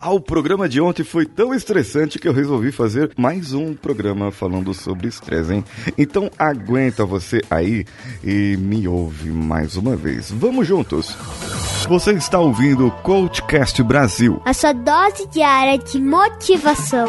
Ah, o programa de ontem foi tão estressante que eu resolvi fazer mais um programa falando sobre estresse, hein? Então aguenta você aí e me ouve mais uma vez. Vamos juntos! Você está ouvindo o Coachcast Brasil. A sua dose diária de motivação.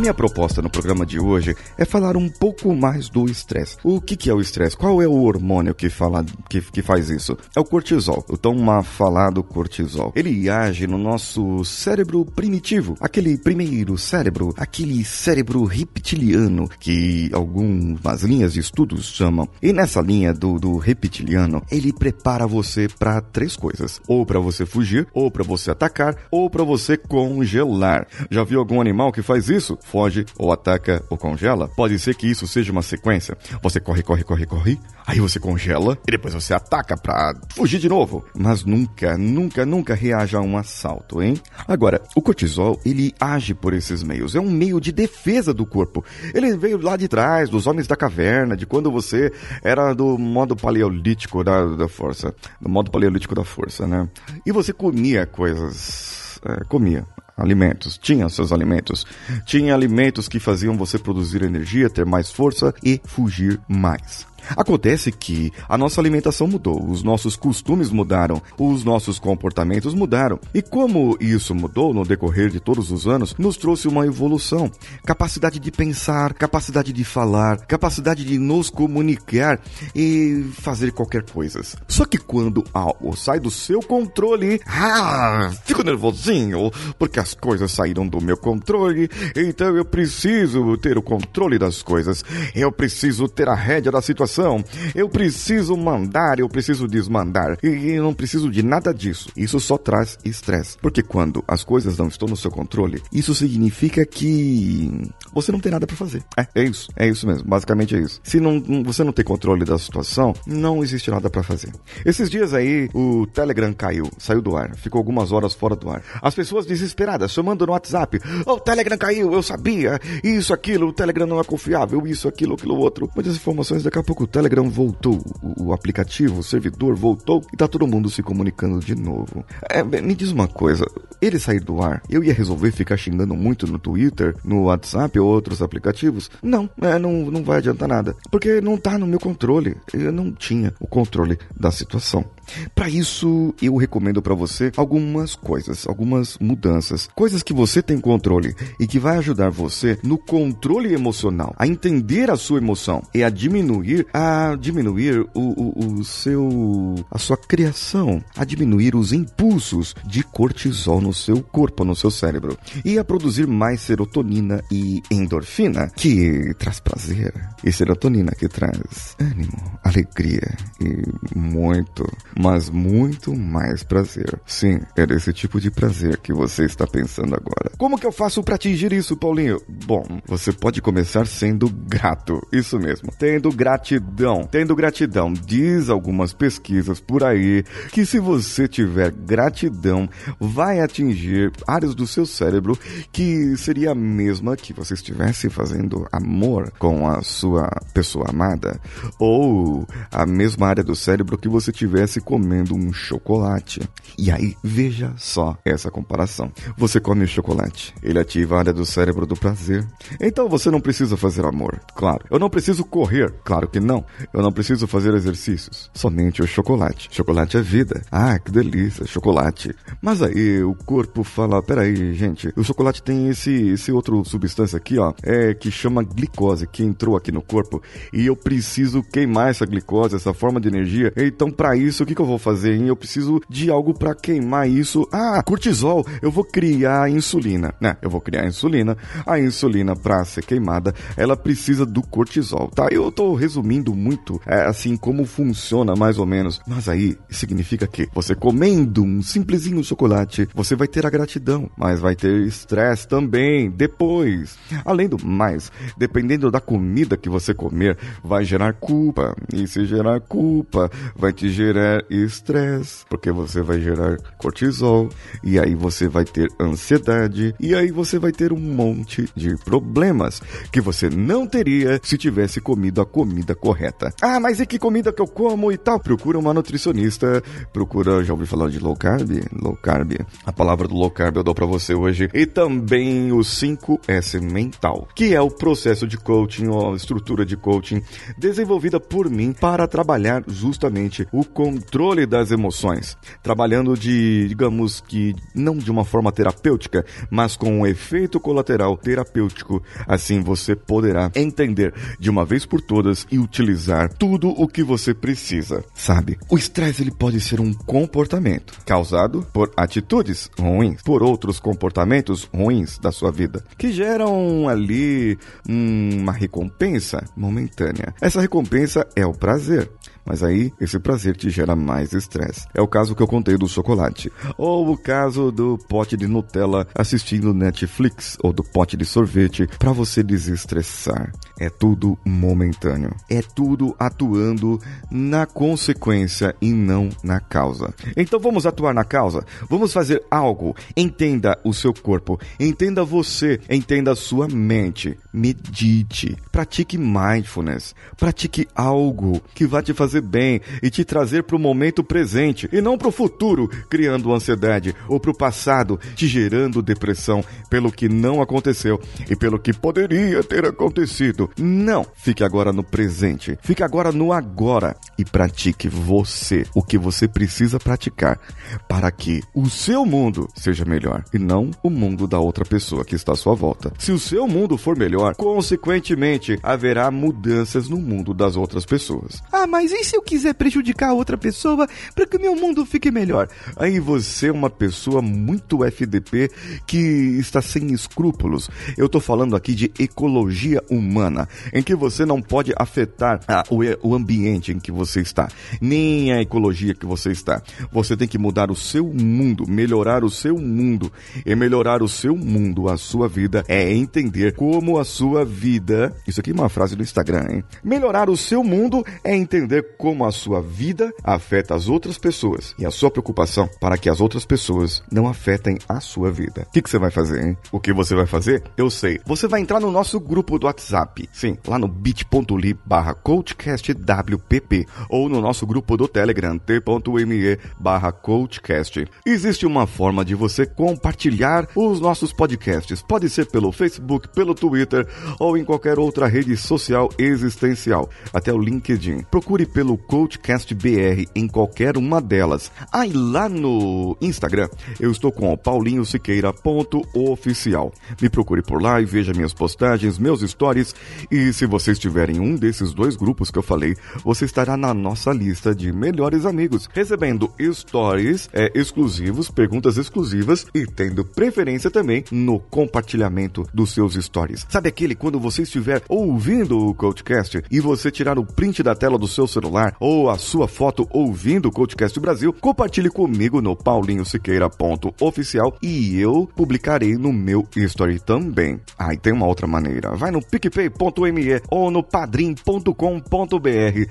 Minha proposta no programa de hoje é falar um pouco mais do estresse. O que, que é o estresse? Qual é o hormônio que, fala, que, que faz isso? É o cortisol, o tão falado cortisol. Ele age no nosso cérebro primitivo, aquele primeiro cérebro, aquele cérebro reptiliano que algumas linhas de estudos chamam. E nessa linha do, do reptiliano, ele prepara você para três coisas: ou para você fugir, ou para você atacar, ou para você congelar. Já viu algum animal que faz isso? Foge, ou ataca, ou congela, pode ser que isso seja uma sequência. Você corre, corre, corre, corre, aí você congela e depois você ataca pra fugir de novo. Mas nunca, nunca, nunca reaja a um assalto, hein? Agora, o cortisol, ele age por esses meios. É um meio de defesa do corpo. Ele veio lá de trás, dos homens da caverna, de quando você era do modo paleolítico da, da força. Do modo paleolítico da força, né? E você comia coisas. É, comia alimentos, tinha seus alimentos. Tinha alimentos que faziam você produzir energia, ter mais força e fugir mais. Acontece que a nossa alimentação mudou, os nossos costumes mudaram, os nossos comportamentos mudaram. E como isso mudou no decorrer de todos os anos, nos trouxe uma evolução. Capacidade de pensar, capacidade de falar, capacidade de nos comunicar e fazer qualquer coisa. Só que quando algo sai do seu controle, ah, fico nervosinho, porque as coisas saíram do meu controle, então eu preciso ter o controle das coisas. Eu preciso ter a rédea da situação Eu preciso mandar, eu preciso desmandar. E eu não preciso de nada disso. Isso só traz estresse. Porque quando as coisas não estão no seu controle, isso significa que você não tem nada para fazer. É, é isso. É isso mesmo. Basicamente é isso. Se não, você não tem controle da situação, não existe nada para fazer. Esses dias aí, o Telegram caiu, saiu do ar, ficou algumas horas fora do ar. As pessoas desesperadas, chamando no WhatsApp: oh, o Telegram caiu, eu sabia, isso, aquilo, o Telegram não é confiável, isso, aquilo, aquilo outro. Muitas informações daqui a pouco o Telegram voltou, o, aplicativo, o servidor voltou e tá todo mundo se comunicando de novo. É, me diz uma coisa, ele sair do ar, eu ia resolver ficar xingando muito no Twitter, no WhatsApp ou outros aplicativos? Não, é, não, não vai adiantar nada, porque não tá no meu controle. Eu não tinha o controle da situação. Para isso, eu recomendo para você algumas coisas, algumas mudanças, coisas que você tem controle e que vai ajudar você no controle emocional, a entender a sua emoção e a diminuir, a diminuir o, o, o seu, a sua criação, a diminuir os impulsos de cortisol no seu corpo, no seu cérebro e a produzir mais serotonina e endorfina, que traz prazer, e serotonina que traz ânimo, alegria e muito mas muito mais prazer. Sim, é desse tipo de prazer que você está pensando agora. Como que eu faço para atingir isso, Paulinho? Bom, você pode começar sendo grato, isso mesmo, tendo gratidão gratidão. Tendo gratidão, diz algumas pesquisas por aí que se você tiver gratidão, vai atingir áreas do seu cérebro que seria a mesma que você estivesse fazendo amor com a sua pessoa amada, ou a mesma área do cérebro que você tivesse comendo um chocolate. E aí, veja só essa comparação. Você come chocolate, ele ativa a área do cérebro do prazer. Então você não precisa fazer amor, claro. Eu não preciso correr, claro que não. Eu não preciso fazer exercícios, somente o chocolate. Chocolate é vida. Ah, que delícia, chocolate. Mas aí o corpo fala, peraí, gente, o chocolate tem esse, esse outro substância aqui, ó, é que chama glicose, que entrou aqui no corpo e eu preciso queimar essa glicose, essa forma de energia. Então, para isso, o que, que eu vou fazer? Hein? Eu preciso de algo para queimar isso. Ah, cortisol. Eu vou criar insulina. Né? Eu vou criar insulina. A insulina, para ser queimada, ela precisa do cortisol, tá? Eu tô resumindo muito, é, assim, como funciona mais ou menos. Mas aí, significa que você comendo um simplesinho chocolate, você vai ter a gratidão, mas vai ter estresse também depois. Além do mais, dependendo da comida que você comer, vai gerar culpa. E se gerar culpa, vai te gerar estresse, porque você vai gerar cortisol, e aí você vai ter ansiedade, e aí você vai ter um monte de problemas que você não teria se tivesse comido a comida correta. Ah, mas e que comida que eu como e tal? Procura uma nutricionista, procura, já ouvi falar de low carb? Low carb. A palavra do low carb eu dou para você hoje. E também o 5S mental, que é o processo de coaching ou estrutura de coaching desenvolvida por mim para trabalhar justamente o controle das emoções, trabalhando de, digamos que não de uma forma terapêutica, mas com um efeito colateral terapêutico. Assim você poderá entender de uma vez por todas e utilizar tudo o que você precisa. Sabe? O estresse ele pode ser um comportamento causado por atitudes ruins, por outros comportamentos ruins da sua vida, que geram ali uma recompensa momentânea. Essa recompensa é o prazer. Mas aí, esse prazer te gera mais estresse. É o caso que eu contei do chocolate. Ou o caso do pote de Nutella assistindo Netflix. Ou do pote de sorvete para você desestressar. É tudo momentâneo. É tudo atuando na consequência e não na causa. Então vamos atuar na causa? Vamos fazer algo. Entenda o seu corpo. Entenda você. Entenda a sua mente. Medite. Pratique mindfulness. Pratique algo que vai te fazer bem e te trazer para o momento presente e não para o futuro, criando ansiedade, ou para o passado, te gerando depressão pelo que não aconteceu e pelo que poderia ter acontecido. Não, fique agora no presente, fique agora no agora e pratique você o que você precisa praticar para que o seu mundo seja melhor e não o mundo da outra pessoa que está à sua volta. Se o seu mundo for melhor, consequentemente haverá mudanças no mundo das outras pessoas. Ah, mas e se eu quiser prejudicar outra pessoa para que meu mundo fique melhor? Aí você é uma pessoa muito FDP que está sem escrúpulos. Eu estou falando aqui de ecologia humana, em que você não pode afetar ah, o, o ambiente em que você está, nem a ecologia que você está. Você tem que mudar o seu mundo, melhorar o seu mundo. E melhorar o seu mundo, a sua vida, é entender como a sua vida. Isso aqui é uma frase do Instagram, hein? Melhorar o seu mundo é entender como a sua vida afeta as outras pessoas e a sua preocupação para que as outras pessoas não afetem a sua vida. O que, que você vai fazer, hein? O que você vai fazer? Eu sei. Você vai entrar no nosso grupo do WhatsApp. Sim, lá no bit.ly barra coachcastwpp ou no nosso grupo do Telegram t.me barra coachcast. Existe uma forma de você compartilhar os nossos podcasts. Pode ser pelo Facebook, pelo Twitter ou em qualquer outra rede social existencial. Até o LinkedIn. Procure pelo Coachcast BR em qualquer uma delas. Aí ah, lá no Instagram eu estou com o paulinhosiqueira.oficial. Me procure por lá e veja minhas postagens, meus stories e se você estiver em um desses dois grupos que eu falei, você estará na nossa lista de melhores amigos, recebendo stories é, exclusivos, perguntas exclusivas e tendo preferência também no compartilhamento dos seus stories. Sabe aquele quando você estiver ouvindo o Coachcast e você tirar o print da tela do seu celular ou a sua foto ouvindo o Coachcast Brasil, compartilhe comigo no paulinhosiqueira.oficial e eu publicarei no meu story também. Ah, e tem uma outra maneira. Vai no picpay.me ou no padrim.com.br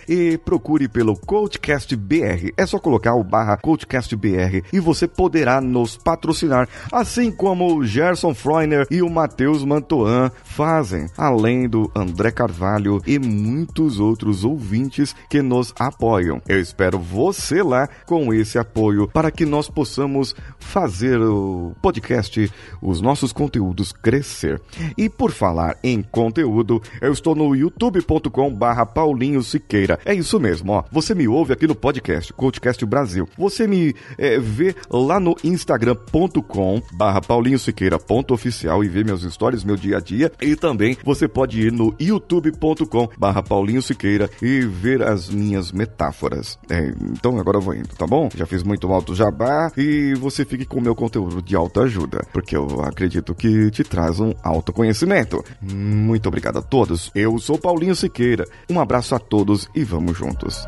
e procure pelo Coachcast BR. É só colocar o barra Coachcast BR e você poderá nos patrocinar, assim como o Gerson Freuner e o Matheus Mantoan fazem, além do André Carvalho e muitos outros ouvintes que nos apoiam. Eu espero você lá com esse apoio para que nós possamos fazer o podcast, os nossos conteúdos crescer. E por falar em conteúdo, eu estou no youtube.com barra Paulinho Siqueira. É isso mesmo, ó. Você me ouve aqui no podcast, Podcast Brasil. Você me é, vê lá no instagram.com barra Paulinho Siqueira.oficial e vê meus stories, meu dia a dia. E também você pode ir no youtube.com barra Paulinho Siqueira e ver as minhas metáforas. É, então agora eu vou indo, tá bom? Já fiz muito alto jabá e você fique com o meu conteúdo de autoajuda, porque eu acredito que te traz um autoconhecimento. Muito obrigado a todos. Eu sou Paulinho Siqueira. Um abraço a todos e vamos juntos.